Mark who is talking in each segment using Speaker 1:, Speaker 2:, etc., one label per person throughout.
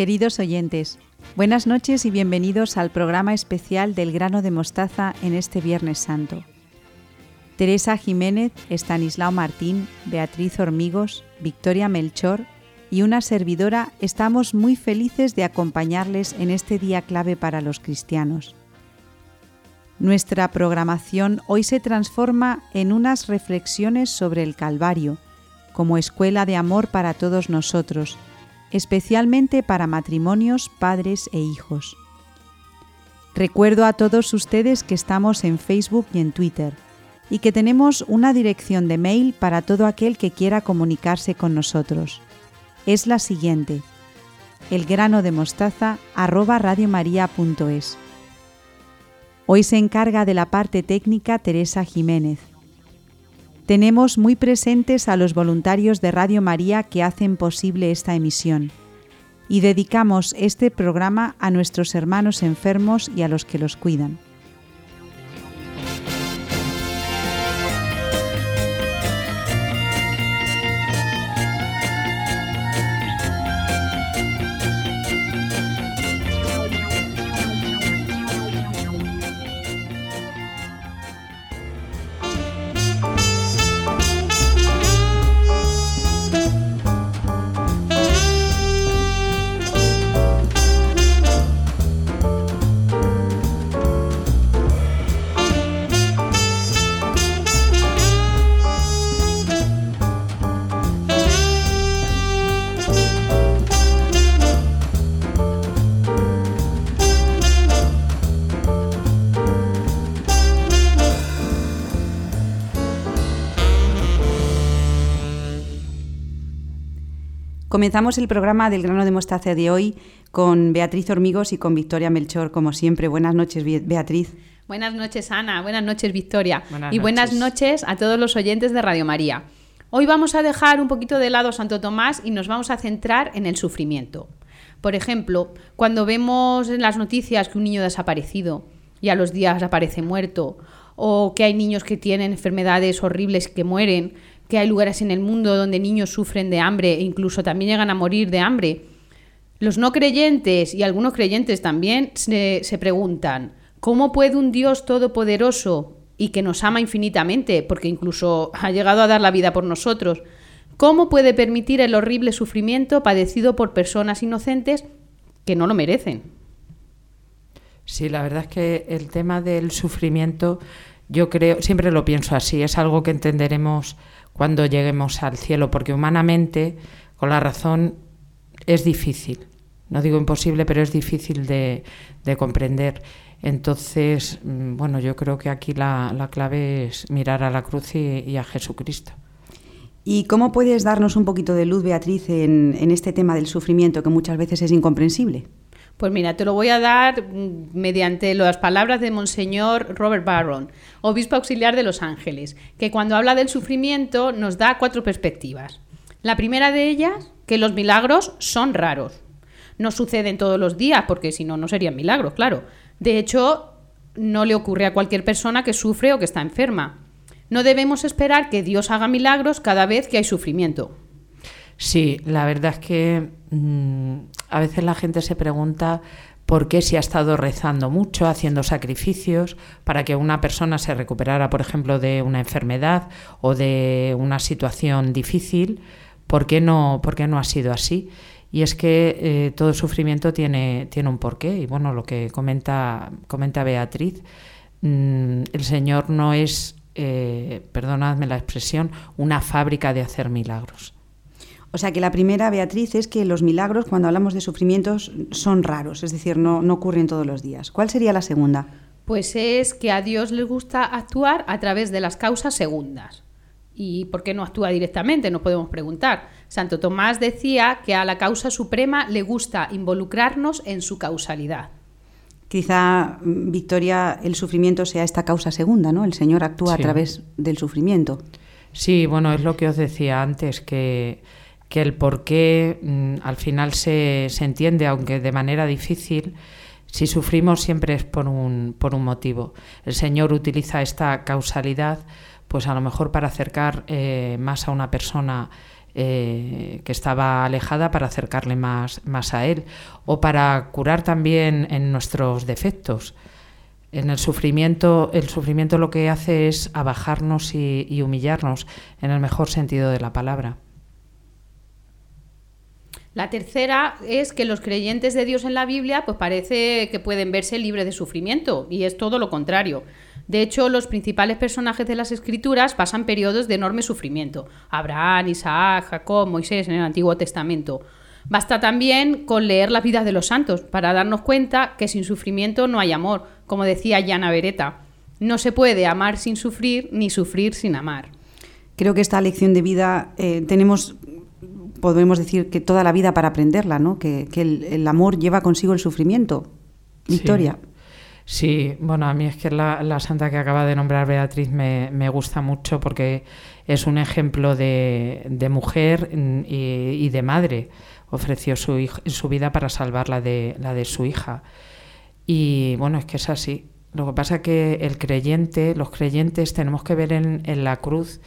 Speaker 1: Queridos oyentes, buenas noches y bienvenidos al programa especial del grano de mostaza en este Viernes Santo. Teresa Jiménez, Estanislao Martín, Beatriz Hormigos, Victoria Melchor y una servidora estamos muy felices de acompañarles en este día clave para los cristianos. Nuestra programación hoy se transforma en unas reflexiones sobre el Calvario, como escuela de amor para todos nosotros, especialmente para matrimonios, padres e hijos. Recuerdo a todos ustedes que estamos en Facebook y en Twitter y que tenemos una dirección de mail para todo aquel que quiera comunicarse con nosotros. Es la siguiente: elgranodemostaza@radiomaria.es. Hoy se encarga de la parte técnica Teresa Jiménez. Tenemos muy presentes a los voluntarios de Radio María que hacen posible esta emisión y dedicamos este programa a nuestros hermanos enfermos y a los que los cuidan. Comenzamos el programa del grano de mostaza de hoy con Beatriz Hormigos y con Victoria Melchor, como siempre. Buenas noches, Beatriz.
Speaker 2: Buenas noches, Ana. Buenas noches, Victoria. y buenas noches a todos los oyentes de Radio María. Hoy vamos a dejar un poquito de lado Santo Tomás y nos vamos a centrar en el sufrimiento. Por ejemplo, cuando vemos en las noticias que un niño ha desaparecido y a los días aparece muerto, o que hay niños que tienen enfermedades horribles que mueren, que hay lugares en el mundo donde niños sufren de hambre e incluso también llegan a morir de hambre. Los no creyentes y algunos creyentes también se, preguntan, ¿cómo puede un Dios todopoderoso y que nos ama infinitamente, porque incluso ha llegado a dar la vida por nosotros, ¿cómo puede permitir el horrible sufrimiento padecido por personas inocentes que no lo merecen?
Speaker 3: Sí, la verdad es que el tema del sufrimiento, yo creo, siempre lo pienso así, es algo que entenderemos cuando lleguemos al cielo, porque humanamente, con la razón, es difícil. No digo imposible, pero es difícil de, comprender. Entonces, mm, bueno, yo creo que aquí la, clave es mirar a la cruz y, a Jesucristo.
Speaker 1: ¿Y cómo puedes darnos un poquito de luz, Beatriz, en, en este tema del sufrimiento que muchas veces es incomprensible?
Speaker 2: Pues mira, te lo voy a dar mm, mediante las palabras de Monseñor Robert Barron, obispo auxiliar de Los Ángeles, que cuando habla del sufrimiento nos da cuatro perspectivas. La primera de ellas, que los milagros son raros. No suceden todos los días, porque si no, no serían milagros, claro. De hecho, no le ocurre a cualquier persona que sufre o que está enferma. No debemos esperar que Dios haga milagros cada vez que hay sufrimiento.
Speaker 3: Sí, la verdad es que mm, a veces la gente se pregunta por qué si ha estado rezando mucho, haciendo sacrificios para que una persona se recuperara, por ejemplo, de una enfermedad o de una situación difícil, ¿por qué no, por qué no ha sido así? Y es que eh, todo sufrimiento tiene, tiene un porqué. Y bueno, lo que comenta, comenta Beatriz, mm, el Señor no es, eh, perdonadme la expresión, una fábrica de hacer milagros.
Speaker 1: O sea que la primera, Beatriz, es que los milagros, cuando hablamos de sufrimientos, son raros, es decir, no, no ocurren todos los días. ¿Cuál sería la segunda?
Speaker 2: Pues es que a Dios le gusta actuar a través de las causas segundas. ¿Y por qué no actúa directamente? Nos podemos preguntar. Santo Tomás decía que a la causa suprema le gusta involucrarnos en su causalidad.
Speaker 1: Quizá, mm, Victoria, el sufrimiento sea esta causa segunda, ¿no? El Señor actúa a través del sufrimiento.
Speaker 3: Sí, bueno, es lo que os decía antes, que que el por qué mm, al final se, se, entiende, aunque de manera difícil. Si sufrimos siempre es por un, por un motivo. El Señor utiliza esta causalidad, pues a lo mejor para acercar eh, más a una persona eh, que estaba alejada para acercarle más, más a Él, o para curar también en nuestros defectos. En el sufrimiento, el sufrimiento lo que hace es abajarnos y humillarnos en el mejor sentido de la palabra.
Speaker 2: La tercera es que los creyentes de Dios en la Biblia pues parece que pueden verse libres de sufrimiento y es todo lo contrario. De hecho, los principales personajes de las escrituras pasan periodos de enorme sufrimiento. Abraham, Isaac, Jacob, Moisés en el Antiguo Testamento. Basta también con leer las vidas de los santos para darnos cuenta que sin sufrimiento no hay amor, como decía Yana Beretta. No se puede amar sin sufrir ni sufrir sin amar.
Speaker 1: Creo que esta lección de vida eh, tenemos podemos decir que toda la vida para aprenderla, ¿no? Que, el, amor lleva consigo el sufrimiento. Victoria.
Speaker 3: Sí. bueno, a mí es que la, santa que acaba de nombrar Beatriz me, gusta mucho porque es un ejemplo de, mujer y, de madre. Ofreció su, su vida para salvar la de, la de su hija. Y bueno, es que es así. Lo que pasa es que el creyente, los creyentes tenemos que ver en, en la cruz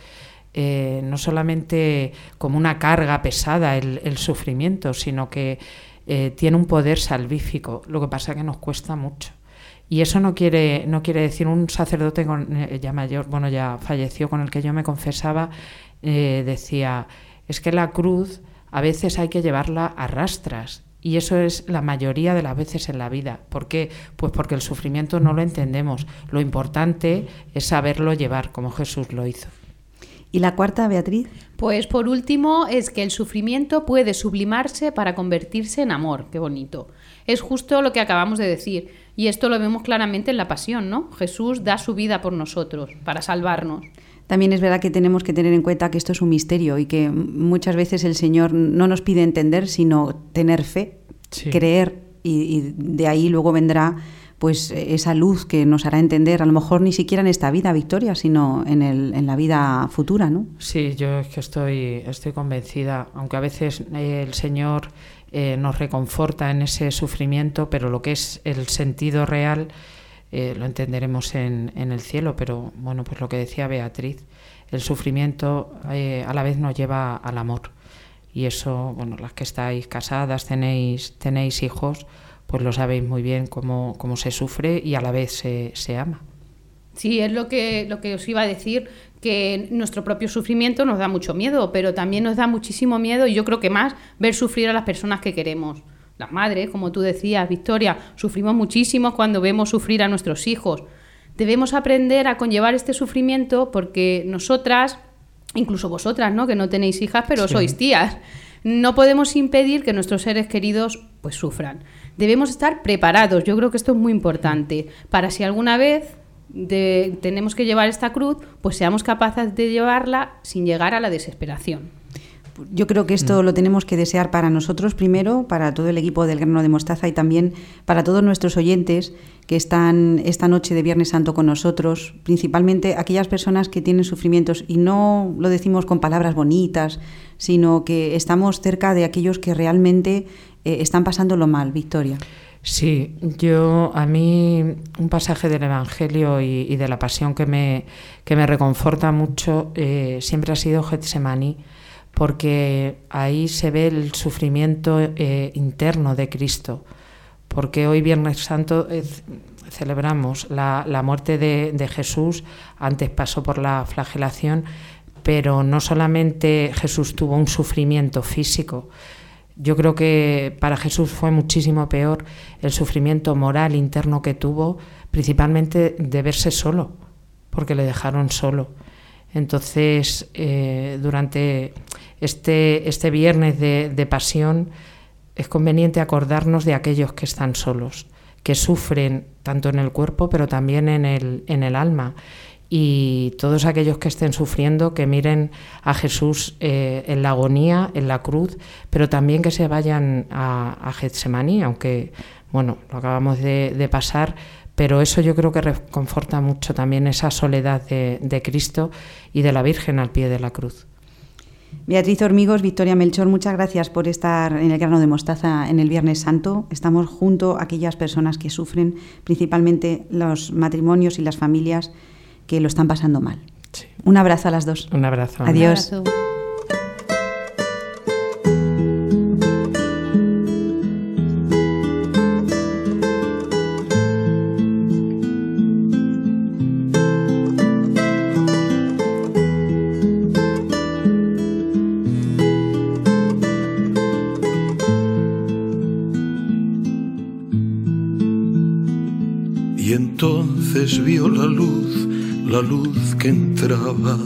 Speaker 3: eh, no solamente como una carga pesada el, sufrimiento, sino que eh, tiene un poder salvífico. Lo que pasa es que nos cuesta mucho. Y eso no quiere, no quiere decir un sacerdote con, eh, ya mayor, bueno, ya falleció, con el que yo me confesaba, decía, es que la cruz a veces hay que llevarla a rastras. Y eso es la mayoría de las veces en la vida. ¿Por qué? Pues porque el sufrimiento no lo entendemos. Lo importante es saberlo llevar, como Jesús lo hizo.
Speaker 1: ¿Y la cuarta, Beatriz?
Speaker 2: Pues por último es que el sufrimiento puede sublimarse para convertirse en amor. Qué bonito. Es justo lo que acabamos de decir. Y esto lo vemos claramente en la pasión, ¿no? Jesús da su vida por nosotros, para salvarnos.
Speaker 1: También es verdad que tenemos que tener en cuenta que esto es un misterio y que muchas veces el Señor no nos pide entender, sino tener fe, creer, y de ahí luego vendrá pues esa luz que nos hará entender, a lo mejor ni siquiera en esta vida, Victoria, sino en, el, en la vida futura, ¿no?
Speaker 3: Sí, yo es que estoy, estoy convencida, aunque a veces el Señor eh, nos reconforta en ese sufrimiento, pero lo que es el sentido real eh, lo entenderemos en, en, el cielo, pero bueno, pues lo que decía Beatriz, el sufrimiento eh, a la vez nos lleva al amor. Y eso, bueno, las que estáis casadas, tenéis, tenéis hijos, pues lo sabéis muy bien cómo, cómo se sufre y a la vez se, se ama.
Speaker 2: Sí, es lo que, lo que os iba a decir, que nuestro propio sufrimiento nos da mucho miedo, pero también nos da muchísimo miedo, y yo creo que más, ver sufrir a las personas que queremos. Las madres, como tú decías, Victoria, sufrimos muchísimo cuando vemos sufrir a nuestros hijos. Debemos aprender a conllevar este sufrimiento porque nosotras, incluso vosotras, ¿no? que no tenéis hijas, pero sois tías, no podemos impedir que nuestros seres queridos pues sufran debemos estar preparados. Yo creo que esto es muy importante para si alguna vez tenemos que llevar esta cruz, pues seamos capaces de llevarla sin llegar a la desesperación.
Speaker 1: Yo creo que esto mm. lo tenemos que desear para nosotros primero, para todo el equipo del grano de mostaza y también para todos nuestros oyentes que están esta noche de Viernes Santo con nosotros, principalmente aquellas personas que tienen sufrimientos y no lo decimos con palabras bonitas, sino que estamos cerca de aquellos que realmente eh, están pasándolo mal, Victoria.
Speaker 3: Sí, yo a mí un pasaje del Evangelio y, de la Pasión que me, que me reconforta mucho eh, siempre ha sido Getsemani, porque ahí se ve el sufrimiento eh, interno de Cristo, porque hoy Viernes Santo celebramos la, la muerte de, de Jesús, antes pasó por la flagelación, pero no solamente Jesús tuvo un sufrimiento físico, yo creo que para Jesús fue muchísimo peor el sufrimiento moral interno que tuvo, principalmente de verse solo, porque le dejaron solo. Entonces, eh, durante este, este viernes de, de, pasión, es conveniente acordarnos de aquellos que están solos, que sufren tanto en el cuerpo, pero también en el, en el alma y todos aquellos que estén sufriendo que miren a Jesús eh, en la agonía, en la cruz, pero también que se vayan a, a Getsemaní, aunque bueno, lo acabamos de, pasar, pero eso yo creo que reconforta mucho también esa soledad de, de Cristo y de la Virgen al pie de la cruz.
Speaker 1: Beatriz Hormigos, Victoria Melchor, muchas gracias por estar en el grano de mostaza en el Viernes Santo. Estamos junto a aquellas personas que sufren, principalmente los matrimonios y las familias que lo están pasando mal. Un abrazo a las dos.
Speaker 3: Un abrazo.
Speaker 1: Adiós.
Speaker 4: Entonces vio la luz, la luz que entraba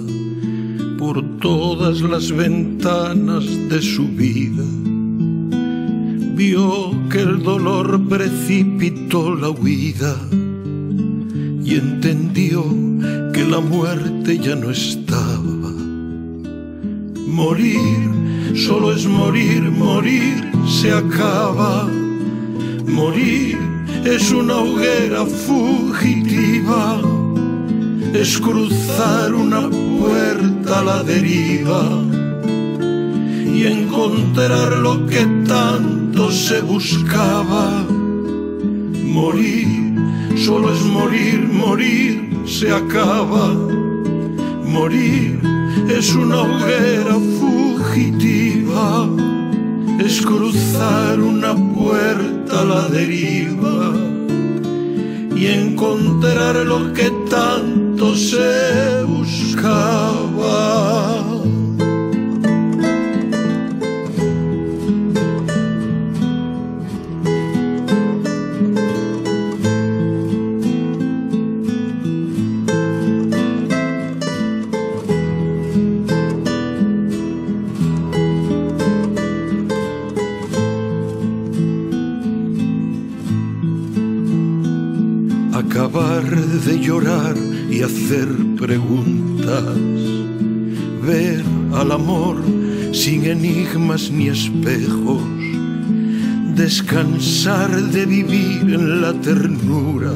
Speaker 4: por todas las ventanas de su vida. Vio que el dolor precipitó la huida y entendió que la muerte ya no estaba. Morir, solo es morir, morir se acaba. Morir es una hoguera fugitiva, es cruzar una puerta a la deriva y encontrar lo que tanto se buscaba. Morir solo es morir, morir se acaba. Morir es una hoguera fugitiva, es cruzar una puerta la deriva y encontrar lo que tanto se buscaba. De llorar y hacer preguntas, ver al amor sin enigmas ni espejos, descansar de vivir en la ternura,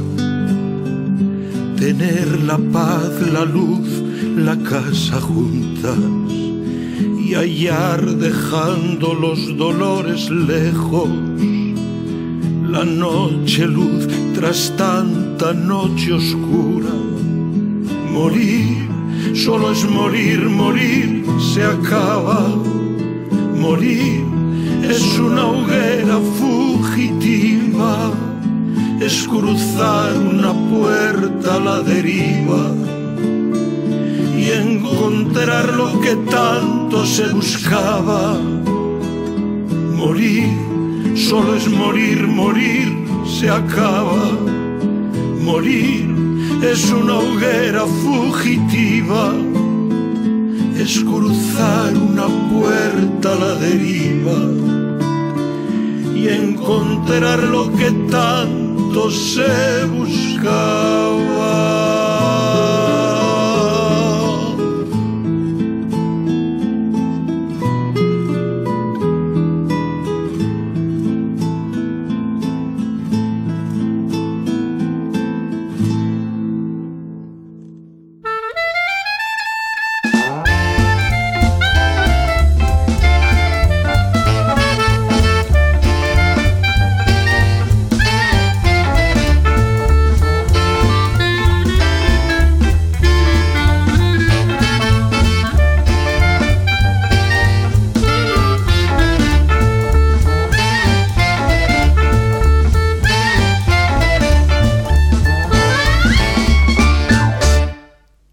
Speaker 4: tener la paz, la luz, la casa juntas. Y hallar dejando los dolores lejos. La noche luz tras tanta noche oscura. Morir, solo es morir, morir se acaba. Morir es una hoguera fugitiva, es cruzar una puerta a la deriva y encontrar lo que tanto se buscaba. Morir solo es morir, morir se acaba. Morir es una hoguera fugitiva, es cruzar una puerta a la deriva y encontrar lo que tanto se buscaba.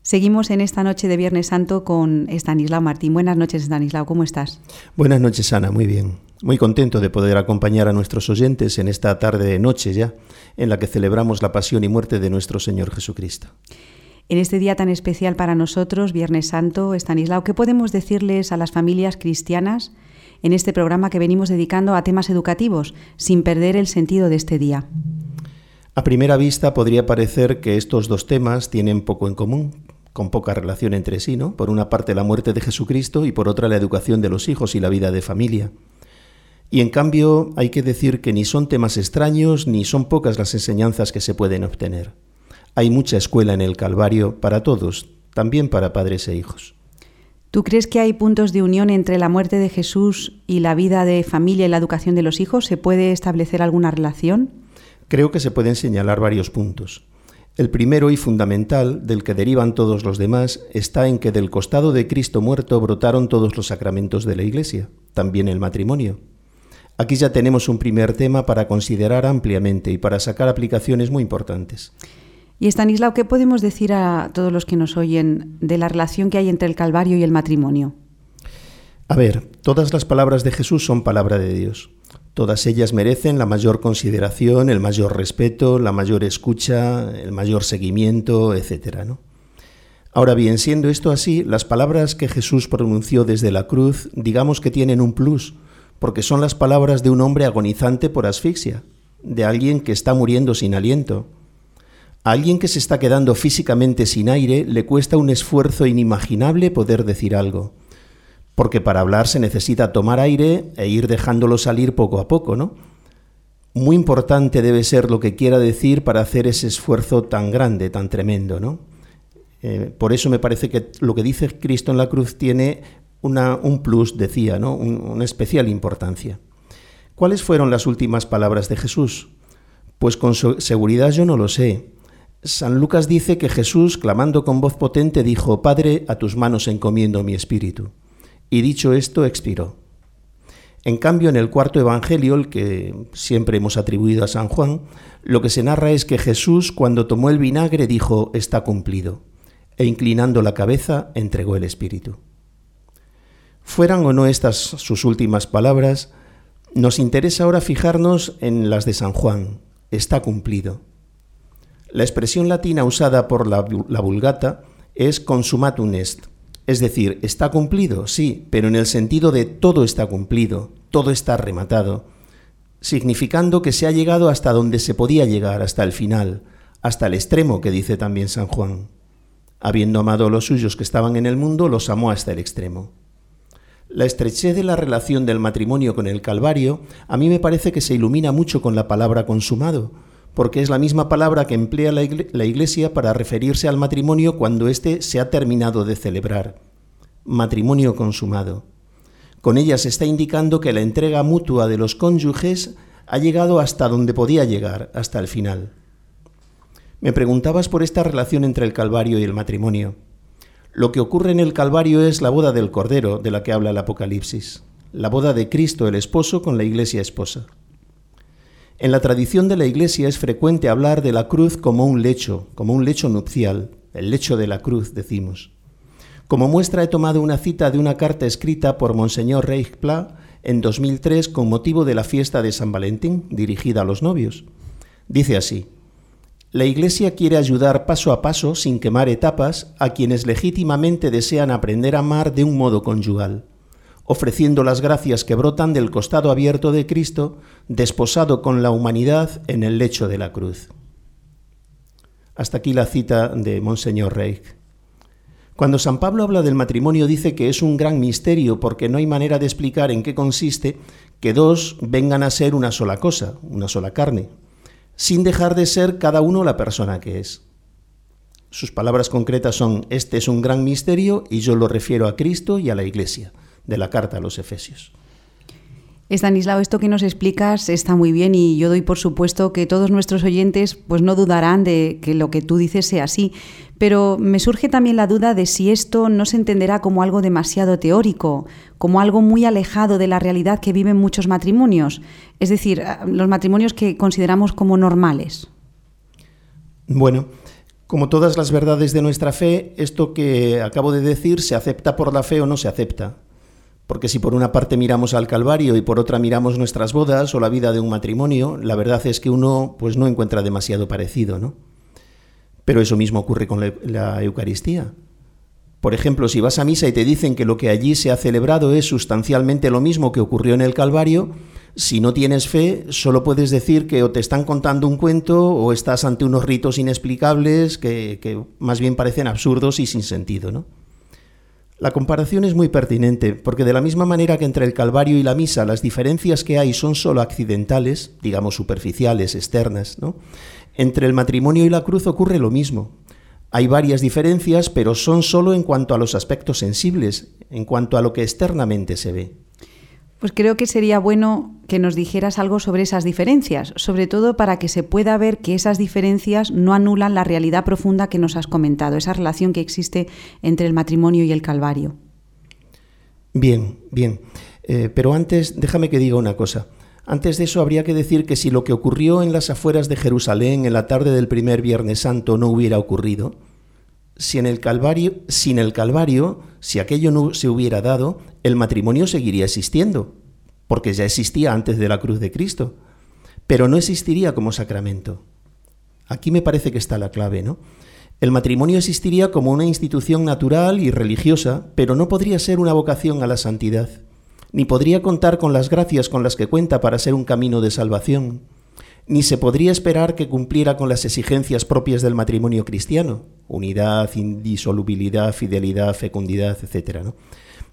Speaker 1: Seguimos en esta noche de Viernes Santo con Estanislao Martín. Buenas noches, Estanislao, ¿cómo estás?
Speaker 5: Buenas noches, Ana, muy bien. Muy contento de poder acompañar a nuestros oyentes en esta tarde de noche ya, en la que celebramos la pasión y muerte de nuestro Señor Jesucristo.
Speaker 1: En este día tan especial para nosotros, Viernes Santo, Estanislao, ¿qué podemos decirles a las familias cristianas en este programa que venimos dedicando a temas educativos, sin perder el sentido de este día?
Speaker 5: A primera vista podría parecer que estos dos temas tienen poco en común, con poca relación entre sí, ¿no? Por una parte la muerte de Jesucristo y por otra la educación de los hijos y la vida de familia. Y en cambio hay que decir que ni son temas extraños ni son pocas las enseñanzas que se pueden obtener. Hay mucha escuela en el Calvario para todos, también para padres e hijos.
Speaker 1: ¿Tú crees que hay puntos de unión entre la muerte de Jesús y la vida de familia y la educación de los hijos? ¿Se puede establecer alguna relación?
Speaker 5: Creo que se pueden señalar varios puntos. El primero y fundamental, del que derivan todos los demás, está en que del costado de Cristo muerto brotaron todos los sacramentos de la Iglesia, también el matrimonio. Aquí ya tenemos un primer tema para considerar ampliamente y para sacar aplicaciones muy importantes.
Speaker 1: Y Estanislao, ¿qué podemos decir a todos los que nos oyen de la relación que hay entre el Calvario y el matrimonio?
Speaker 5: A ver, todas las palabras de Jesús son palabra de Dios. Todas ellas merecen la mayor consideración, el mayor respeto, la mayor escucha, el mayor seguimiento, etc. ¿no? Ahora bien, siendo esto así, las palabras que Jesús pronunció desde la cruz, digamos que tienen un plus, porque son las palabras de un hombre agonizante por asfixia, de alguien que está muriendo sin aliento. A alguien que se está quedando físicamente sin aire le cuesta un esfuerzo inimaginable poder decir algo, porque para hablar se necesita tomar aire e ir dejándolo salir poco a poco, ¿no? Muy importante debe ser lo que quiera decir para hacer ese esfuerzo tan grande, tan tremendo, ¿no? Eh, por eso me parece que lo que dice Cristo en la cruz tiene un plus, decía, ¿no? una especial importancia. ¿Cuáles fueron las últimas palabras de Jesús? Pues con seguridad yo no lo sé. San Lucas dice que Jesús, clamando con voz potente, dijo, Padre, a tus manos encomiendo mi espíritu. Y dicho esto, expiró. En cambio, en el cuarto Evangelio, el que siempre hemos atribuido a San Juan, lo que se narra es que Jesús, cuando tomó el vinagre, dijo, está cumplido, e inclinando la cabeza, entregó el espíritu. Fueran o no estas sus últimas palabras, nos interesa ahora fijarnos en las de San Juan. Está cumplido. La expresión latina usada por la, vulgata es consumatum est, es decir, está cumplido, sí, pero en el sentido de todo está cumplido, todo está rematado, significando que se ha llegado hasta donde se podía llegar, hasta el final, hasta el extremo que dice también San Juan. Habiendo amado a los suyos que estaban en el mundo, los amó hasta el extremo. La estrechez de la relación del matrimonio con el Calvario a mí me parece que se ilumina mucho con la palabra consumado, porque es la misma palabra que emplea la Iglesia para referirse al matrimonio cuando éste se ha terminado de celebrar. Matrimonio consumado. Con ella se está indicando que la entrega mutua de los cónyuges ha llegado hasta donde podía llegar, hasta el final. Me preguntabas por esta relación entre el Calvario y el matrimonio. Lo que ocurre en el Calvario es la boda del Cordero de la que habla el Apocalipsis, la boda de Cristo el esposo con la iglesia esposa. En la tradición de la iglesia es frecuente hablar de la cruz como un lecho, como un lecho nupcial, el lecho de la cruz, decimos. Como muestra he tomado una cita de una carta escrita por Monseñor Reichpla en 2003 con motivo de la fiesta de San Valentín, dirigida a los novios. Dice así, la Iglesia quiere ayudar paso a paso, sin quemar etapas, a quienes legítimamente desean aprender a amar de un modo conyugal, ofreciendo las gracias que brotan del costado abierto de Cristo, desposado con la humanidad en el lecho de la cruz. Hasta aquí la cita de Monseñor Reich. Cuando San Pablo habla del matrimonio dice que es un gran misterio porque no hay manera de explicar en qué consiste que dos vengan a ser una sola cosa, una sola carne sin dejar de ser cada uno la persona que es. Sus palabras concretas son, este es un gran misterio y yo lo refiero a Cristo y a la Iglesia, de la carta a los Efesios.
Speaker 1: Estanislao, esto que nos explicas está muy bien y yo doy por supuesto que todos nuestros oyentes pues no dudarán de que lo que tú dices sea así, pero me surge también la duda de si esto no se entenderá como algo demasiado teórico, como algo muy alejado de la realidad que viven muchos matrimonios, es decir, ah, los matrimonios que consideramos como normales.
Speaker 5: Bueno, como todas las verdades de nuestra fe, esto que acabo de decir se acepta por la fe o no se acepta. Porque si por una parte miramos al Calvario y por otra miramos nuestras bodas o la vida de un matrimonio, la verdad es que uno pues no encuentra demasiado parecido, ¿no? Pero eso mismo ocurre con la, Eucaristía. Por ejemplo, si vas a misa y te dicen que lo que allí se ha celebrado es sustancialmente lo mismo que ocurrió en el Calvario, si no tienes fe, solo puedes decir que o te están contando un cuento o estás ante unos ritos inexplicables que, que más bien parecen absurdos y sin sentido, ¿no? La comparación es muy pertinente, porque de la misma manera que entre el Calvario y la misa las diferencias que hay son solo accidentales, digamos superficiales, externas, ¿no? entre el matrimonio y la cruz ocurre lo mismo. Hay varias diferencias, pero son solo en cuanto a los aspectos sensibles, en cuanto a lo que externamente se ve.
Speaker 1: Pues creo que sería bueno que nos dijeras algo sobre esas diferencias, sobre todo para que se pueda ver que esas diferencias no anulan la realidad profunda que nos has comentado, esa relación que existe entre el matrimonio y el Calvario.
Speaker 5: Bien, bien. Eh, pero antes, déjame que diga una cosa. Antes de eso habría que decir que si lo que ocurrió en las afueras de Jerusalén en la tarde del primer Viernes Santo no hubiera ocurrido, si en el Calvario, sin el Calvario, si aquello no se hubiera dado, el matrimonio seguiría existiendo. porque ya existía antes de la cruz de Cristo, pero no existiría como sacramento. Aquí me parece que está la clave, ¿no? El matrimonio existiría como una institución natural y religiosa, pero no podría ser una vocación a la santidad, ni podría contar con las gracias con las que cuenta para ser un camino de salvación, ni se podría esperar que cumpliera con las exigencias propias del matrimonio cristiano, unidad, indisolubilidad, fidelidad, fecundidad, etc.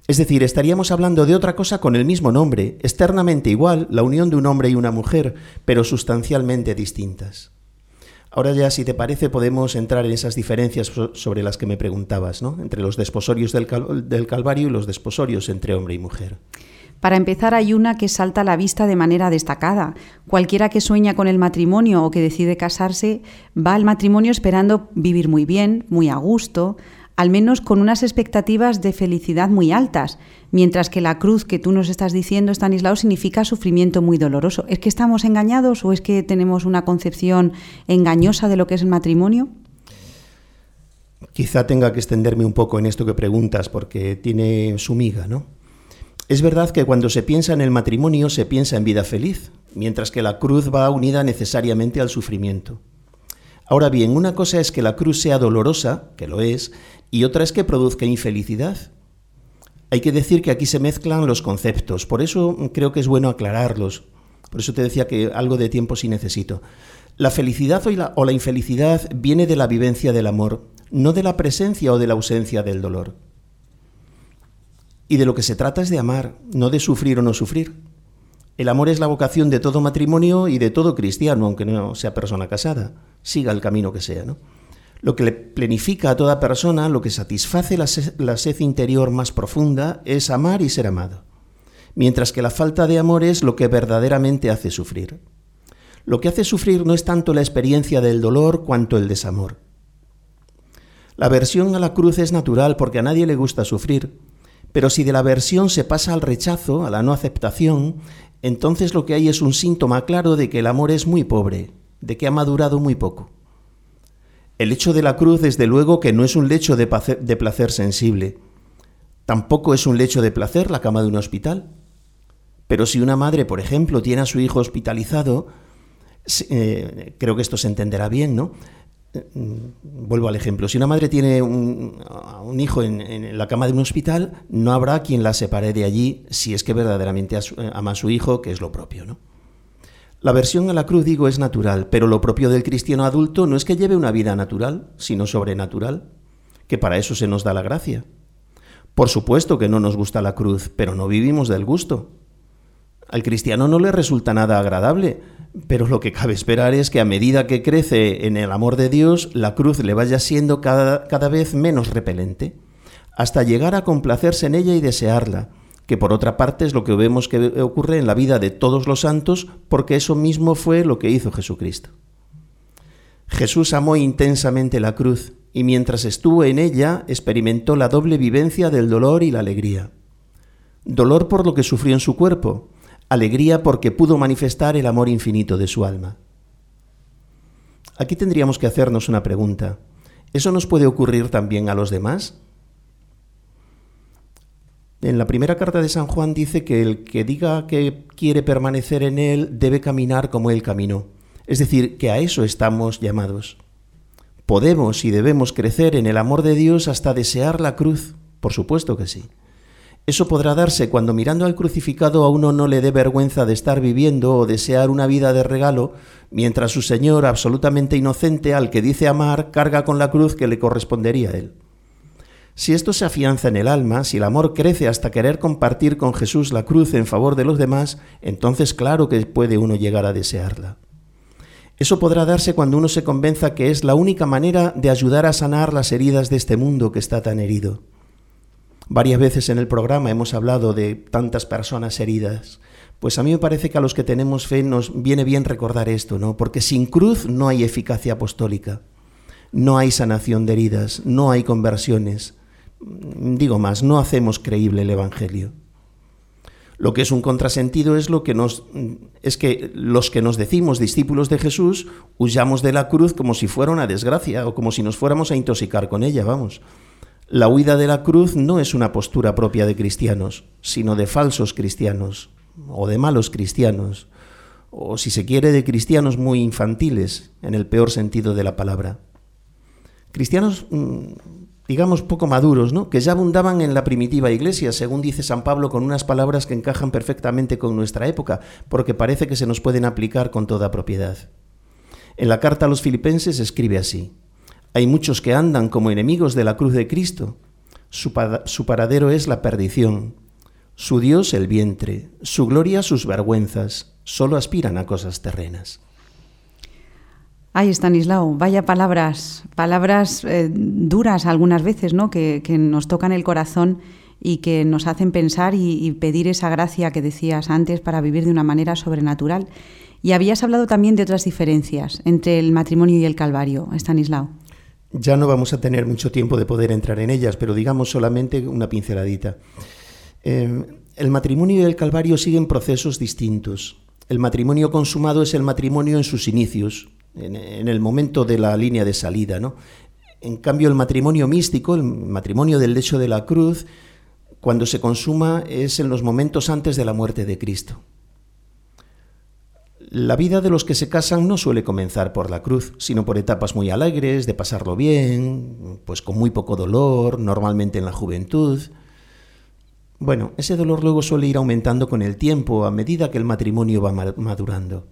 Speaker 5: Es decir, estaríamos hablando de otra cosa con el mismo nombre, externamente igual, la unión de un hombre y una mujer, pero sustancialmente distintas. Ahora ya, si te parece, podemos entrar en esas diferencias sobre las que me preguntabas, ¿no? entre los desposorios del Calvario y los desposorios entre hombre y mujer.
Speaker 1: Para empezar, hay una que salta a la vista de manera destacada. Cualquiera que sueña con el matrimonio o que decide casarse va al matrimonio esperando vivir muy bien, muy a gusto, al menos con unas expectativas de felicidad muy altas, mientras que la cruz que tú nos estás diciendo, Stanislao, significa sufrimiento muy doloroso. ¿Es que estamos engañados o es que tenemos una concepción engañosa de lo que es el matrimonio?
Speaker 5: Quizá tenga que extenderme un poco en esto que preguntas, porque tiene su miga, ¿no? Es verdad que cuando se piensa en el matrimonio se piensa en vida feliz, mientras que la cruz va unida necesariamente al sufrimiento. Ahora bien, una cosa es que la cruz sea dolorosa, que lo es, y otra es que produzca infelicidad. Hay que decir que aquí se mezclan los conceptos, por eso creo que es bueno aclararlos. Por eso te decía que algo de tiempo sí necesito. La felicidad o la, o la infelicidad viene de la vivencia del amor, no de la presencia o de la ausencia del dolor. Y de lo que se trata es de amar, no de sufrir o no sufrir. El amor es la vocación de todo matrimonio y de todo cristiano, aunque no sea persona casada, siga el camino que sea. ¿no? Lo que le plenifica a toda persona, lo que satisface la, sed interior más profunda, es amar y ser amado, mientras que la falta de amor es lo que verdaderamente hace sufrir. Lo que hace sufrir no es tanto la experiencia del dolor cuanto el desamor. La aversión a la cruz es natural porque a nadie le gusta sufrir, pero si de la aversión se pasa al rechazo, a la no aceptación, entonces lo que hay es un síntoma claro de que el amor es muy pobre, de que ha madurado muy poco. El hecho de la cruz, desde luego, que no es un lecho de placer, sensible. Tampoco es un lecho de placer la cama de un hospital. Pero si una madre, por ejemplo, tiene a su hijo hospitalizado, eh, creo que esto se entenderá bien, ¿no? Vuelvo al ejemplo, si una madre tiene un, hijo en, la cama de un hospital, no habrá quien la separe de allí si es que verdaderamente ama a su hijo, que es lo propio. ¿no? La versión a la cruz, digo, es natural, pero lo propio del cristiano adulto no es que lleve una vida natural, sino sobrenatural, que para eso se nos da la gracia. Por supuesto que no nos gusta la cruz, pero no vivimos del gusto. Al cristiano no le resulta nada agradable, pero lo que cabe esperar es que a medida que crece en el amor de Dios, la cruz le vaya siendo cada, cada vez menos repelente, hasta llegar a complacerse en ella y desearla, que por otra parte es lo que vemos que ocurre en la vida de todos los santos, porque eso mismo fue lo que hizo Jesucristo. Jesús amó intensamente la cruz y mientras estuvo en ella experimentó la doble vivencia del dolor y la alegría. Dolor por lo que sufrió en su cuerpo, alegría porque pudo manifestar el amor infinito de su alma. Aquí tendríamos que hacernos una pregunta. ¿Eso nos puede ocurrir también a los demás? En la primera carta de San Juan dice que el que diga que quiere permanecer en él debe caminar como él caminó. Es decir, que a eso estamos llamados. Podemos y debemos crecer en el amor de Dios hasta desear la cruz. Por supuesto que sí. Eso podrá darse cuando mirando al crucificado a uno no le dé vergüenza de estar viviendo o desear una vida de regalo, mientras su Señor, absolutamente inocente, al que dice amar, carga con la cruz que le correspondería a él. Si esto se afianza en el alma, si el amor crece hasta querer compartir con Jesús la cruz en favor de los demás, entonces claro que puede uno llegar a desearla. Eso podrá darse cuando uno se convenza que es la única manera de ayudar a sanar las heridas de este mundo que está tan herido. Varias veces en el programa hemos hablado de tantas personas heridas. Pues a mí me parece que a los que tenemos fe nos viene bien recordar esto, ¿no? Porque sin cruz no hay eficacia apostólica, no hay sanación de heridas, no hay conversiones. Digo más, no hacemos creíble el Evangelio. Lo que es un contrasentido es lo que nos es que los que nos decimos discípulos de Jesús huyamos de la cruz como si fuera una desgracia o como si nos fuéramos a intoxicar con ella, vamos. La huida de la cruz no es una postura propia de cristianos, sino de falsos cristianos, o de malos cristianos, o si se quiere de cristianos muy infantiles, en el peor sentido de la palabra. Cristianos, mm, digamos, poco maduros, ¿no? que ya abundaban en la primitiva iglesia, según dice San Pablo, con unas palabras que encajan perfectamente con nuestra época, porque parece que se nos pueden aplicar con toda propiedad. En la carta a los filipenses escribe así, hay muchos que andan como enemigos de la cruz de Cristo, su, paradero es la perdición, su Dios el vientre, su gloria sus vergüenzas, solo aspiran a cosas terrenas.
Speaker 1: Ay, Stanislao, vaya palabras, palabras eh, duras algunas veces, ¿no? Que, nos tocan el corazón y que nos hacen pensar y, pedir esa gracia que decías antes para vivir de una manera sobrenatural. Y habías hablado también de otras diferencias entre el matrimonio y el calvario, Stanislao.
Speaker 5: Ya no vamos a tener mucho tiempo de poder entrar en ellas, pero digamos solamente una pinceladita. Em, el matrimonio y el calvario siguen procesos distintos. El matrimonio consumado es el matrimonio en sus inicios, en, el momento de la línea de salida. ¿no? En cambio, el matrimonio místico, el matrimonio del lecho de la cruz, cuando se consuma es en los momentos antes de la muerte de Cristo. La vida de los que se casan no suele comenzar por la cruz, sino por etapas muy alegres, de pasarlo bien, pues con muy poco dolor, normalmente en la juventud. Bueno, ese dolor luego suele ir aumentando con el tiempo a medida que el matrimonio va madurando.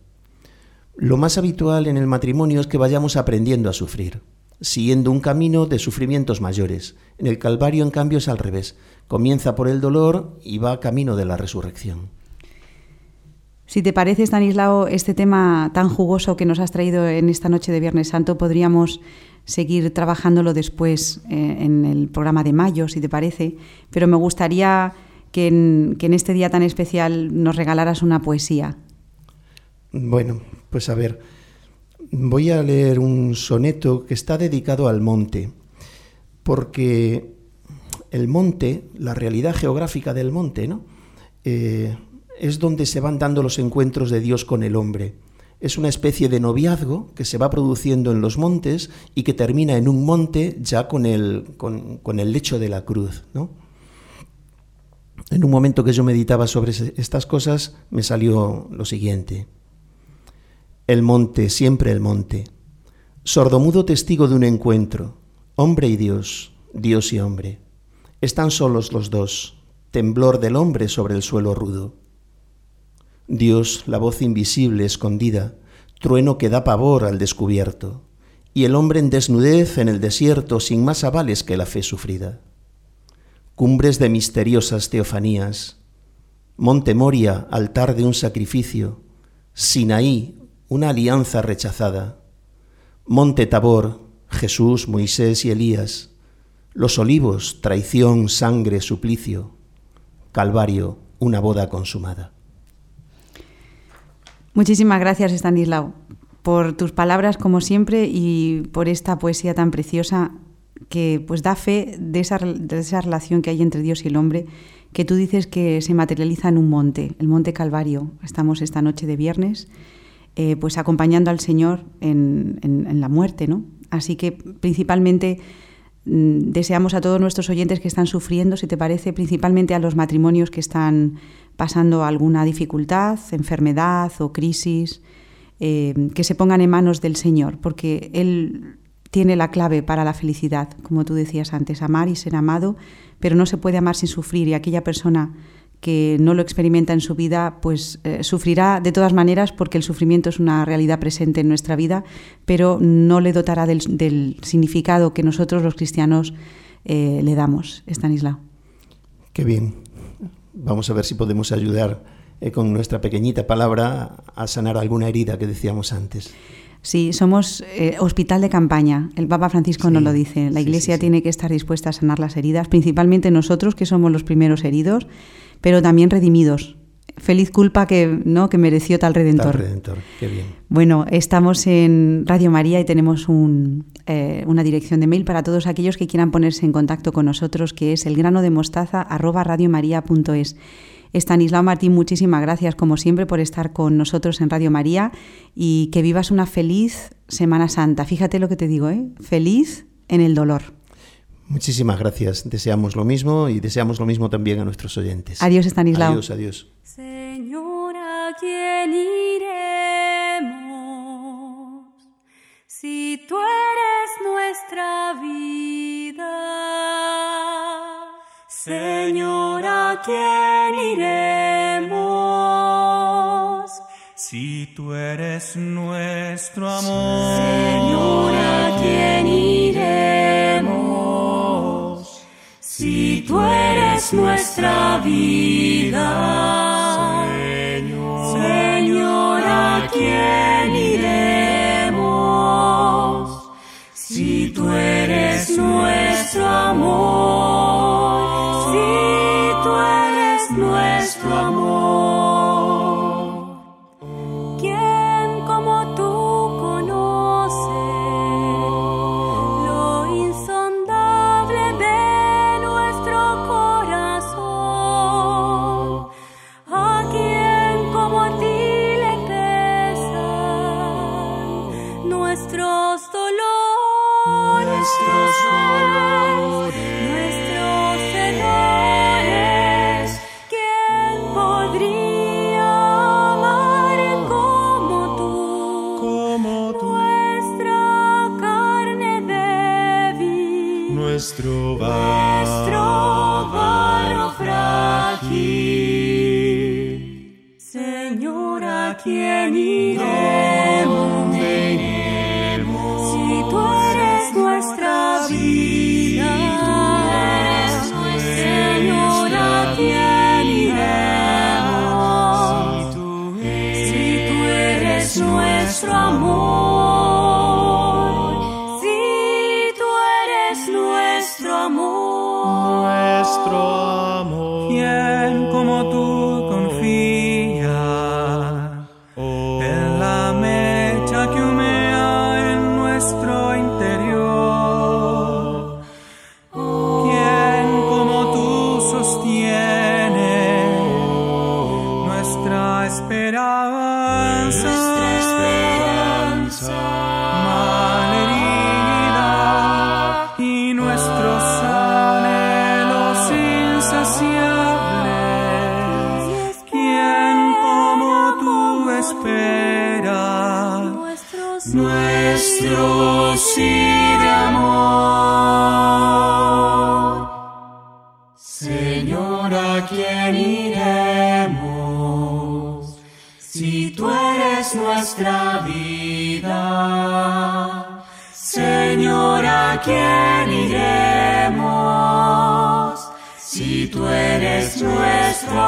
Speaker 5: Lo más habitual en el matrimonio es que vayamos aprendiendo a sufrir, siguiendo un camino de sufrimientos mayores. En el Calvario, en cambio, es al revés. Comienza por el dolor y va camino de la resurrección.
Speaker 1: Si te parece, Stanislao, este tema tan jugoso que nos has traído en esta noche de Viernes Santo, podríamos seguir trabajándolo después eh, en el programa de mayo, si te parece, pero me gustaría que en este día tan especial nos regalaras una poesía.
Speaker 5: Bueno, pues a ver, voy a leer un soneto que está dedicado al monte, porque el monte, la realidad geográfica del monte, ¿no? Eh, es donde se van dando los encuentros de Dios con el hombre. Es una especie de noviazgo que se va produciendo en los montes y que termina en un monte ya con el, con, con el lecho de la cruz. ¿no? En un momento que yo meditaba sobre estas cosas, me salió lo siguiente. El monte, siempre el monte. Sordomudo testigo de un encuentro. Hombre y Dios, Dios y hombre. Están solos los dos. Temblor del hombre sobre el suelo rudo. Dios, la voz invisible, escondida, trueno que da pavor al descubierto, y el hombre en desnudez en el desierto sin más avales que la fe sufrida. Cumbres de misteriosas teofanías, Monte Moria, altar de un sacrificio, Sinaí, una alianza rechazada. Monte Tabor, Jesús, Moisés y Elías. Los olivos, traición, sangre, suplicio. Calvario, una boda consumada.
Speaker 1: Muchísimas gracias, Stanislao, por tus palabras, como siempre, y por esta poesía tan preciosa que pues da fe de esa, relación que hay entre Dios y el hombre, que tú dices que se materializa en un monte, el Monte Calvario. Estamos esta noche de viernes eh, pues acompañando al Señor en, la muerte, ¿no? Así que principalmente deseamos a todos nuestros oyentes que están sufriendo, si te parece, principalmente a los matrimonios que están pasando alguna dificultad, enfermedad o crisis, eh, que se pongan en manos del Señor, porque Él tiene la clave para la felicidad, como tú decías antes, amar y ser amado, pero no se puede amar sin sufrir y aquella persona que no lo experimenta en su vida, pues eh, sufrirá de todas maneras porque el sufrimiento es una realidad presente en nuestra vida, pero no le dotará del, significado que nosotros los cristianos eh, le damos, Estanislao.
Speaker 5: Qué bien. Vamos a ver si podemos ayudar eh, con nuestra pequeñita palabra a sanar alguna herida que decíamos antes.
Speaker 1: Sí, somos hospital de campaña. El Papa Francisco nos lo dice. La Iglesia tiene que estar dispuesta a sanar las heridas, principalmente nosotros, que somos los primeros heridos, pero también redimidos. Feliz culpa que, ¿no? que mereció tal redentor.
Speaker 5: Tal redentor, qué bien.
Speaker 1: Bueno, estamos en Radio María y tenemos eh, una dirección de mail para todos aquellos que quieran ponerse en contacto con nosotros, que es elgranodemostaza.radiomaría.es. Estanislao Martín, muchísimas gracias como siempre por estar con nosotros en Radio María y que vivas una feliz Semana Santa. Fíjate lo que te digo, ¿eh? Feliz en el dolor.
Speaker 5: Muchísimas gracias. Deseamos lo mismo y deseamos lo mismo también a nuestros oyentes.
Speaker 1: Adiós, Estanislao.
Speaker 5: Adiós, adiós.
Speaker 6: Señor, ¿a quién iremos?
Speaker 7: Si tú eres
Speaker 6: nuestra vida. Señor, ¿a quién iremos? Si tú eres nuestro amor.
Speaker 7: Señor, ¿a
Speaker 6: quién iremos? nuestra
Speaker 7: vida.
Speaker 6: quien como tú.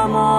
Speaker 8: amor.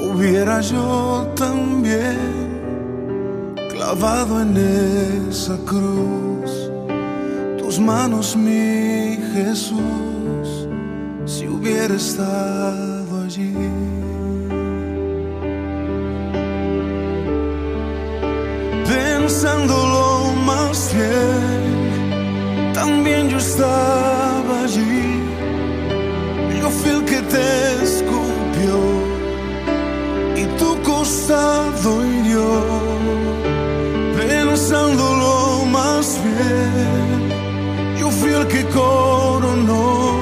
Speaker 8: Hubiera yo también clavado en esa cruz, tus manos mi Jesús, si hubiera estado allí. Pensándolo más bien, también yo estaba allí, yo fui el que te escupió y costado hirió pensándolo más bien, yo fui el que coronó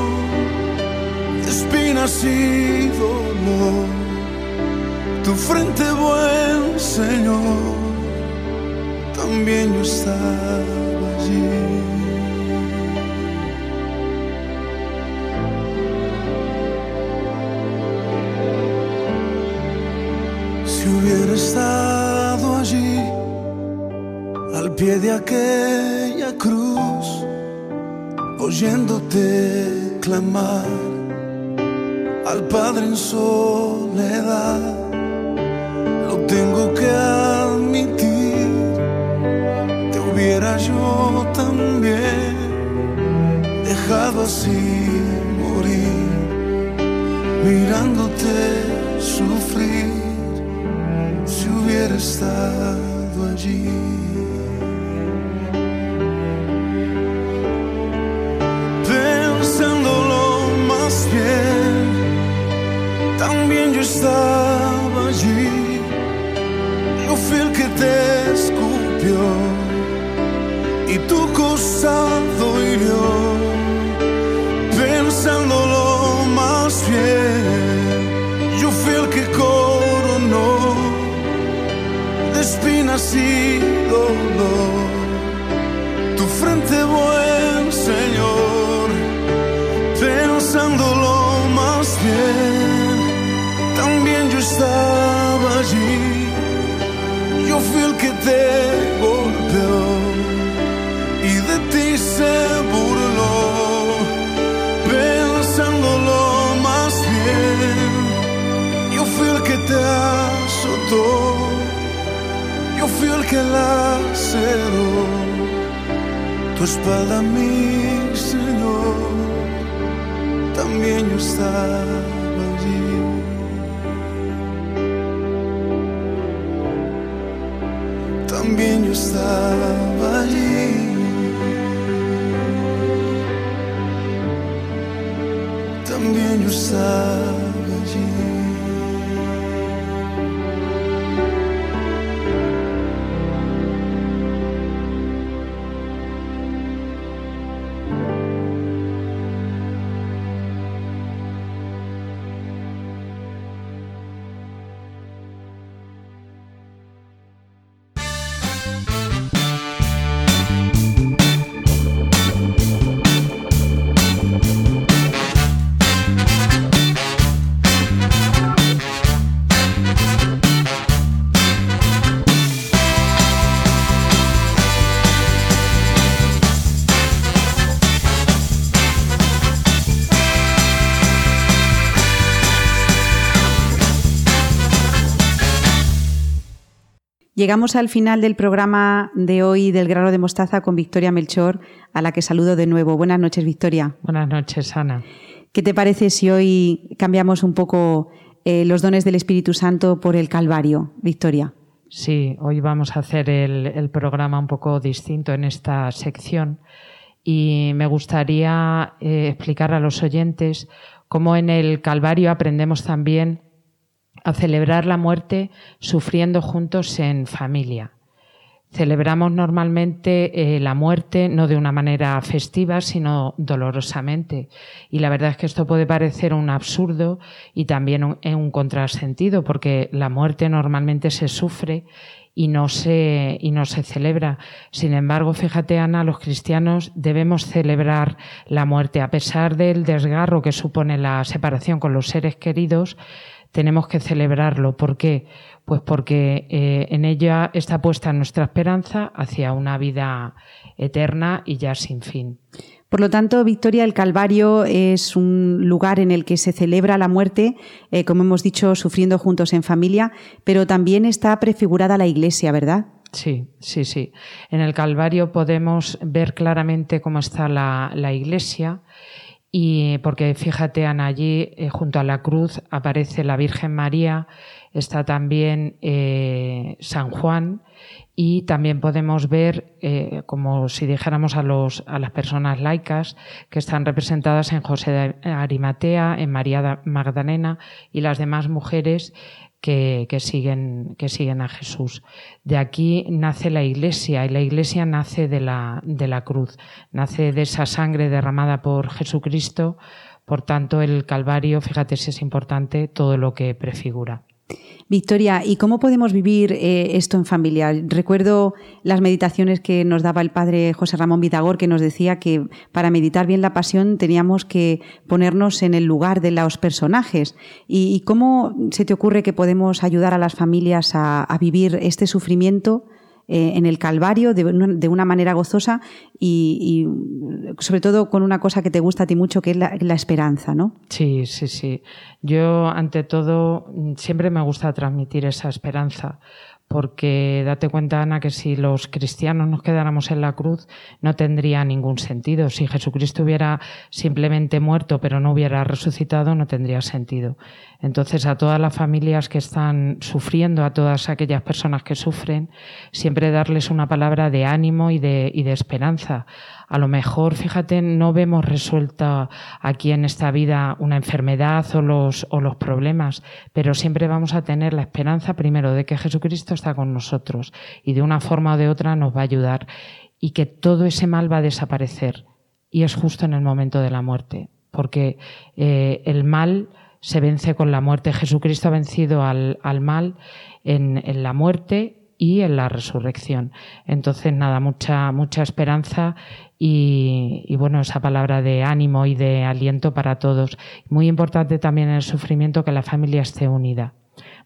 Speaker 8: de espinas y dolor tu frente, buen Señor. También yo estaba de aquella cruz, oyéndote clamar al Padre en soledad, lo tengo que admitir, te hubiera yo también dejado así morir, mirándote sufrir, si hubiera estado allí. Yo estaba allí, yo fui el que te escupió y tu costado hirió, pensándolo más bien, yo fui el que coronó de espinas y dolor te golpeó y de ti se burló, pensándolo más bien, yo fui el que te azotó, yo fui el que la cerró. Tu espalda, mi Señor, también yo estaba También
Speaker 1: Llegamos al final del programa de hoy del grano de mostaza con Victoria Melchor, a la que saludo de nuevo. Buenas noches, Victoria.
Speaker 3: Buenas noches, Ana.
Speaker 1: ¿Qué te parece si hoy cambiamos un poco eh, los dones del Espíritu Santo por el Calvario, Victoria?
Speaker 3: Sí, hoy vamos a hacer el, el programa un poco distinto en esta sección y me gustaría eh, explicar a los oyentes cómo en el Calvario aprendemos también a celebrar la muerte sufriendo juntos en familia. Celebramos normalmente eh, la muerte no de una manera festiva, sino dolorosamente. Y la verdad es que esto puede parecer un absurdo y también un, un contrasentido, porque la muerte normalmente se sufre y no se, y no se celebra. Sin embargo, fíjate, Ana, los cristianos debemos celebrar la muerte. A pesar del desgarro que supone la separación con los seres queridos, tenemos que celebrarlo. ¿Por qué? Pues porque eh, en ella está puesta nuestra esperanza hacia una vida eterna y ya sin fin.
Speaker 1: Por lo tanto, Victoria, el Calvario es un lugar en el que se celebra la muerte, eh, como hemos dicho, sufriendo juntos en familia, pero también está prefigurada la Iglesia, ¿verdad?
Speaker 3: Sí, sí, sí. En el Calvario podemos ver claramente cómo está la, la Iglesia y porque fíjate, Ana, allí eh, junto a la cruz aparece la Virgen María, está también eh, San Juan y también podemos ver, eh, como si dijéramos a, los, a las personas laicas, que están representadas en José de Arimatea, en María Magdalena y las demás mujeres que, siguen, que siguen a Jesús. De aquí nace la iglesia y la iglesia nace de la, de la cruz, nace de esa sangre derramada por Jesucristo. Por tanto, el Calvario, fíjate si es importante todo lo que prefigura.
Speaker 1: Victoria, ¿y cómo podemos vivir eh, esto en familia? Recuerdo las meditaciones que nos daba el padre José Ramón Vitagor, que nos decía que para meditar bien la pasión teníamos que ponernos en el lugar de los personajes. ¿Y, cómo se te ocurre que podemos ayudar a las familias a vivir este sufrimiento? Eh, en el Calvario de una, manera gozosa y, sobre todo con una cosa que te gusta a ti mucho, que es la, la esperanza, ¿no?
Speaker 3: Sí, sí, sí. Yo, ante todo, siempre me gusta transmitir esa esperanza porque date cuenta, Ana, que si los cristianos nos quedáramos en la cruz no tendría ningún sentido. Si Jesucristo hubiera simplemente muerto pero no hubiera resucitado, no tendría sentido. Entonces, a todas las familias que están sufriendo, a todas aquellas personas que sufren, siempre darles una palabra de ánimo y de, y de esperanza a lo mejor, fíjate, no vemos resuelta aquí en esta vida una enfermedad o los, o los problemas, pero siempre vamos a tener la esperanza primero de que Jesucristo está con nosotros y de una forma o de otra nos va a ayudar y que todo ese mal va a desaparecer. Y es justo en el momento de la muerte, porque eh, el mal se vence con la muerte. Jesucristo ha vencido al, al mal en, en la muerte y en la resurrección. Entonces, nada, mucha, mucha esperanza y, bueno, esa palabra de ánimo y de aliento para todos. Muy importante también en el sufrimiento que la familia esté unida.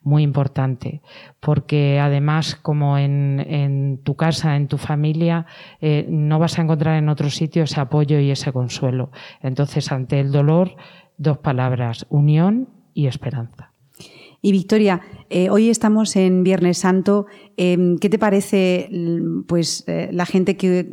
Speaker 3: Muy importante, porque además, como en, tu casa, en tu familia, eh, no vas a encontrar en otro sitio ese apoyo y ese consuelo. Entonces, ante el dolor, dos palabras, unión y esperanza.
Speaker 1: Y Victoria, eh, hoy estamos en Viernes Santo. Em, ¿Qué te parece pues, eh, la gente que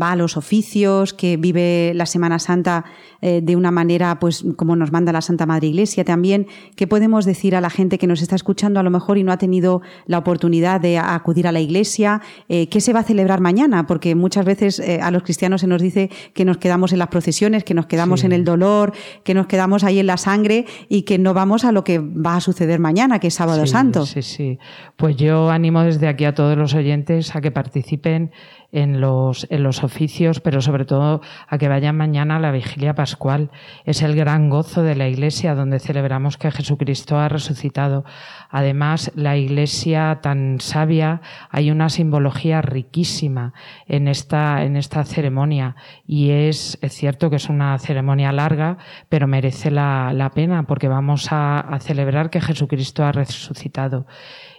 Speaker 1: va a los oficios, que vive la Semana Santa eh, de una manera pues, como nos manda la Santa Madre Iglesia también? ¿Qué podemos decir a la gente que nos está escuchando a lo mejor y no ha tenido la oportunidad de acudir a la iglesia? ¿Qué se va a celebrar mañana? Porque muchas veces a los cristianos se nos dice que nos quedamos en las procesiones, que nos quedamos en el dolor, que nos quedamos ahí en la sangre y que no vamos a lo que va a suceder mañana, que es sábado santo.
Speaker 3: Sí, sí. Pues yo animo desde aquí a todos los oyentes a que participen en los, en los oficios, pero sobre todo a que vayan mañana a la vigilia pascual. Es el gran gozo de la iglesia donde celebramos que Jesucristo ha resucitado. Además, la iglesia tan sabia, hay una simbología riquísima en esta, en esta ceremonia y es, es cierto que es una ceremonia larga, pero merece la, la pena porque vamos a, a celebrar que Jesucristo ha resucitado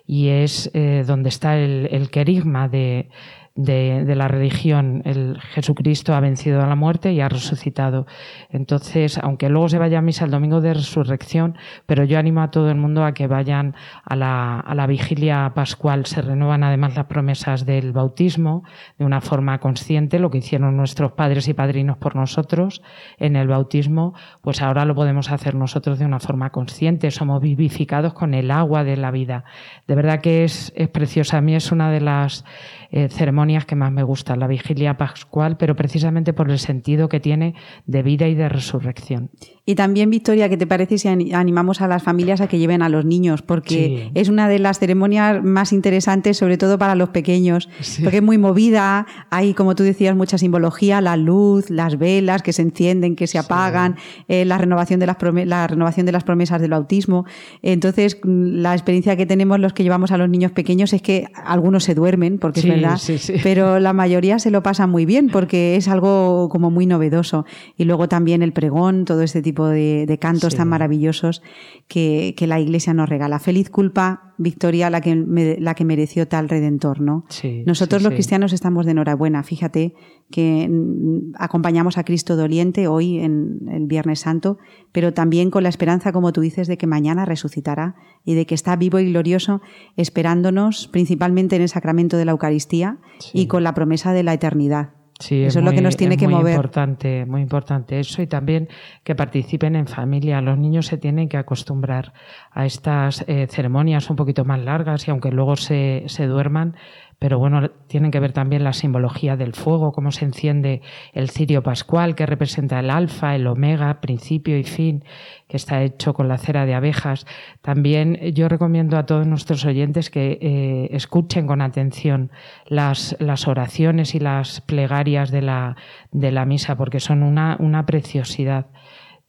Speaker 3: y es eh, donde está el, el querigma de, de, la religión. El Jesucristo ha vencido a la muerte y ha resucitado. Entonces, aunque luego se vaya a misa el domingo de resurrección, pero yo animo a todo el mundo a que vayan a la, a la vigilia pascual. Se renuevan además las promesas del bautismo de una forma consciente, lo que hicieron nuestros padres y padrinos por nosotros en el bautismo, pues ahora lo podemos hacer nosotros de una forma consciente. Somos vivificados con el agua de la vida. De verdad que es, es preciosa. A mí es una de las eh, ceremonias que más me gustan, la vigilia pascual, pero precisamente por el sentido que tiene de vida y de resurrección.
Speaker 7: Y también, Victoria, ¿qué te parece si animamos a las familias a que lleven a los niños? Porque es una de las ceremonias más interesantes, sobre todo para los pequeños, porque es muy movida, hay, como tú decías, mucha simbología, la luz, las velas que se encienden, que se apagan, eh, la, renovación de las la renovación de las promesas del bautismo. Entonces, la experiencia que tenemos los que llevamos a los niños pequeños es que algunos se duermen, porque es verdad, pero la mayoría se lo pasan muy bien, porque es algo como muy novedoso. Y luego también el pregón, todo este tipo de, cantos tan maravillosos que, la Iglesia nos regala. Feliz culpa, Victoria, la que, la que mereció tal redentor, ¿no? Nosotros los cristianos estamos de enhorabuena. Fíjate que mm, acompañamos a Cristo doliente hoy en el Viernes Santo, pero también con la esperanza, como tú dices, de que mañana resucitará y de que está vivo y glorioso esperándonos principalmente en el sacramento de la Eucaristía y con la promesa de la eternidad.
Speaker 3: Sí, eso es, lo que nos tiene que muy mover. Importante, muy importante eso y también que participen en familia. Los niños se tienen que acostumbrar a estas eh, ceremonias un poquito más largas y aunque luego se, se duerman, pero bueno, tienen que ver también la simbología del fuego, cómo se enciende el cirio pascual, que representa el alfa, el omega, principio y fin, que está hecho con la cera de abejas. También yo recomiendo a todos nuestros oyentes que eh, escuchen con atención las, las, oraciones y las plegarias de la, de la misa, porque son una, una preciosidad.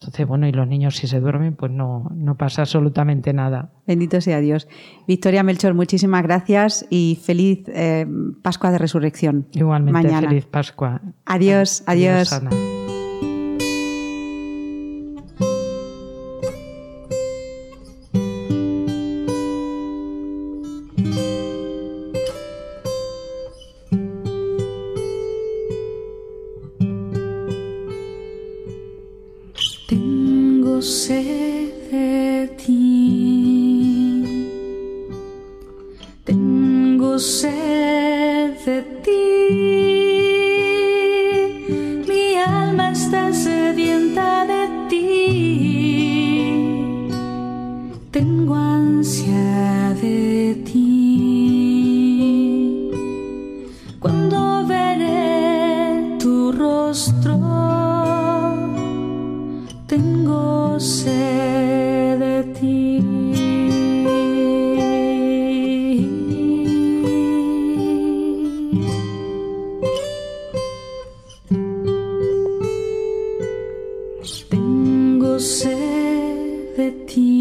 Speaker 3: Entonces, bueno, y los niños si se duermen, pues no, no pasa absolutamente nada.
Speaker 7: Bendito sea Dios. Victoria Melchor, muchísimas gracias y feliz eh, Pascua de Resurrección.
Speaker 3: Igualmente, feliz Pascua.
Speaker 7: Adiós, adiós. sé de ti.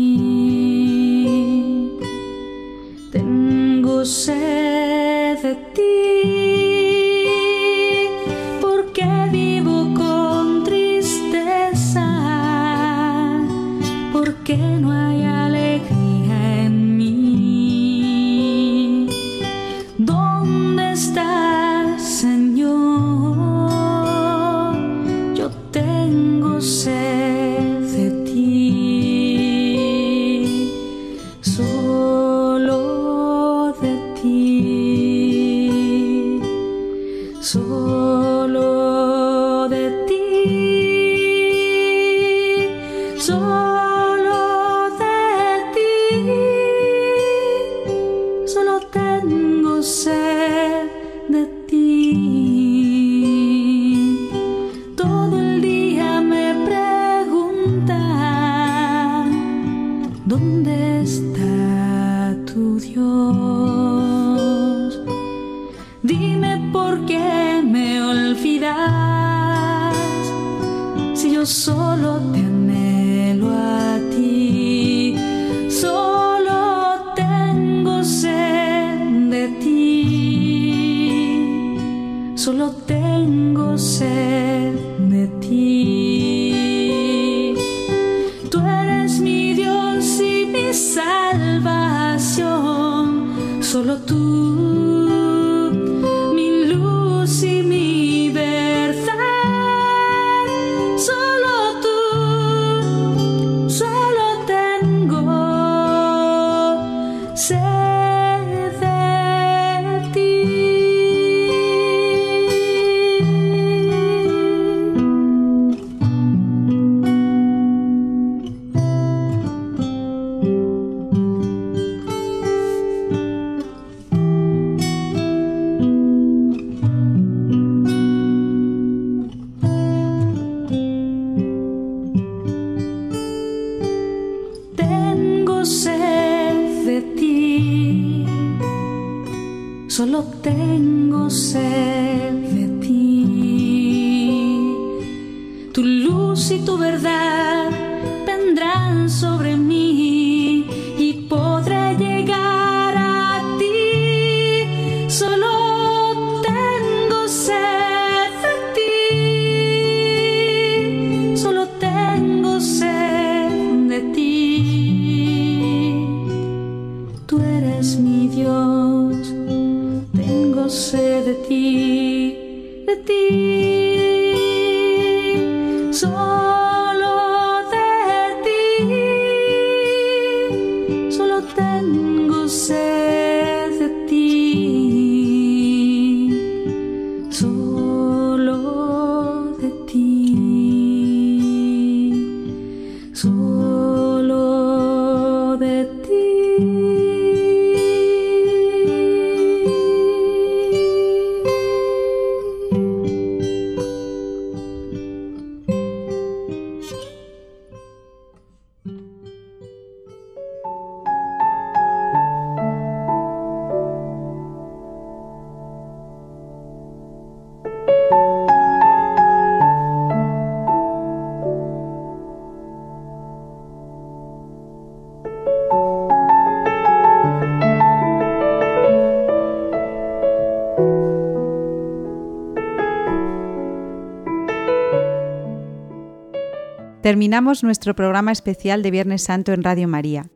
Speaker 1: Terminamos nuestro programa especial de Viernes Santo en Radio María.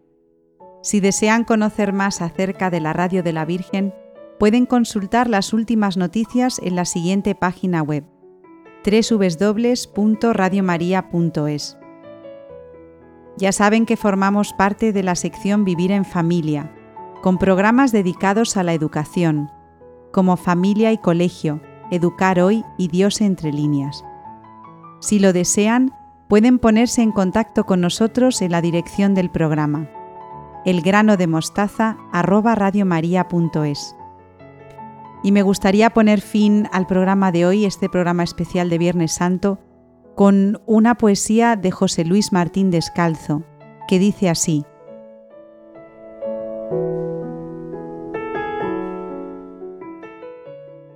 Speaker 1: Si desean conocer más acerca de la Radio de la Virgen, pueden consultar las últimas noticias en la siguiente página web www.radiomaria.es. Ya saben que formamos parte de la sección Vivir en Familia, con programas dedicados a la educación, como Familia y Colegio, Educar Hoy y Dios entre líneas. Si lo desean, pueden ponerse en contacto con nosotros en la dirección del programa elgranodemostaza@radiomaria.es. Y me gustaría poner fin al programa de hoy, este programa especial de Viernes Santo, con una poesía de José Luis Martín Descalzo, que dice así: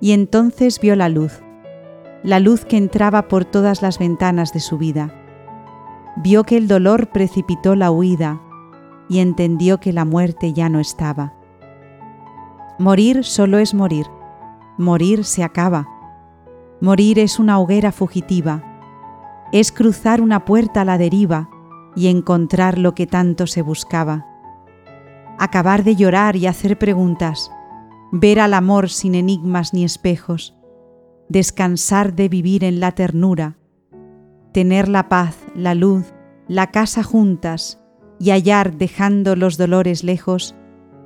Speaker 1: Y entonces vio la luz, la luz que entraba por todas las ventanas de su vida. Vio que el dolor precipitó la huida y entendió que la muerte ya no estaba. Morir solo es morir, morir se acaba. Morir es una hoguera fugitiva, es cruzar una puerta a la deriva y encontrar lo que tanto se buscaba. Acabar de llorar y hacer preguntas, ver al amor sin enigmas ni espejos, descansar de vivir en la ternura, tener la paz, la luz, la casa juntas y hallar dejando los dolores lejos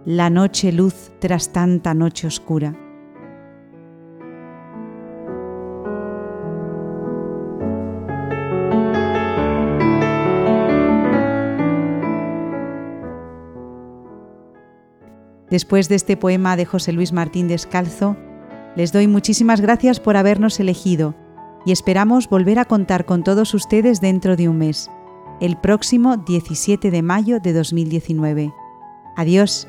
Speaker 1: la noche luz tras tanta noche oscura. Después de este poema de José Luis Martín Descalzo, les doy muchísimas gracias por habernos elegido y esperamos volver a contar con todos ustedes dentro de un mes, el próximo 17 de mayo de 2019. Adiós.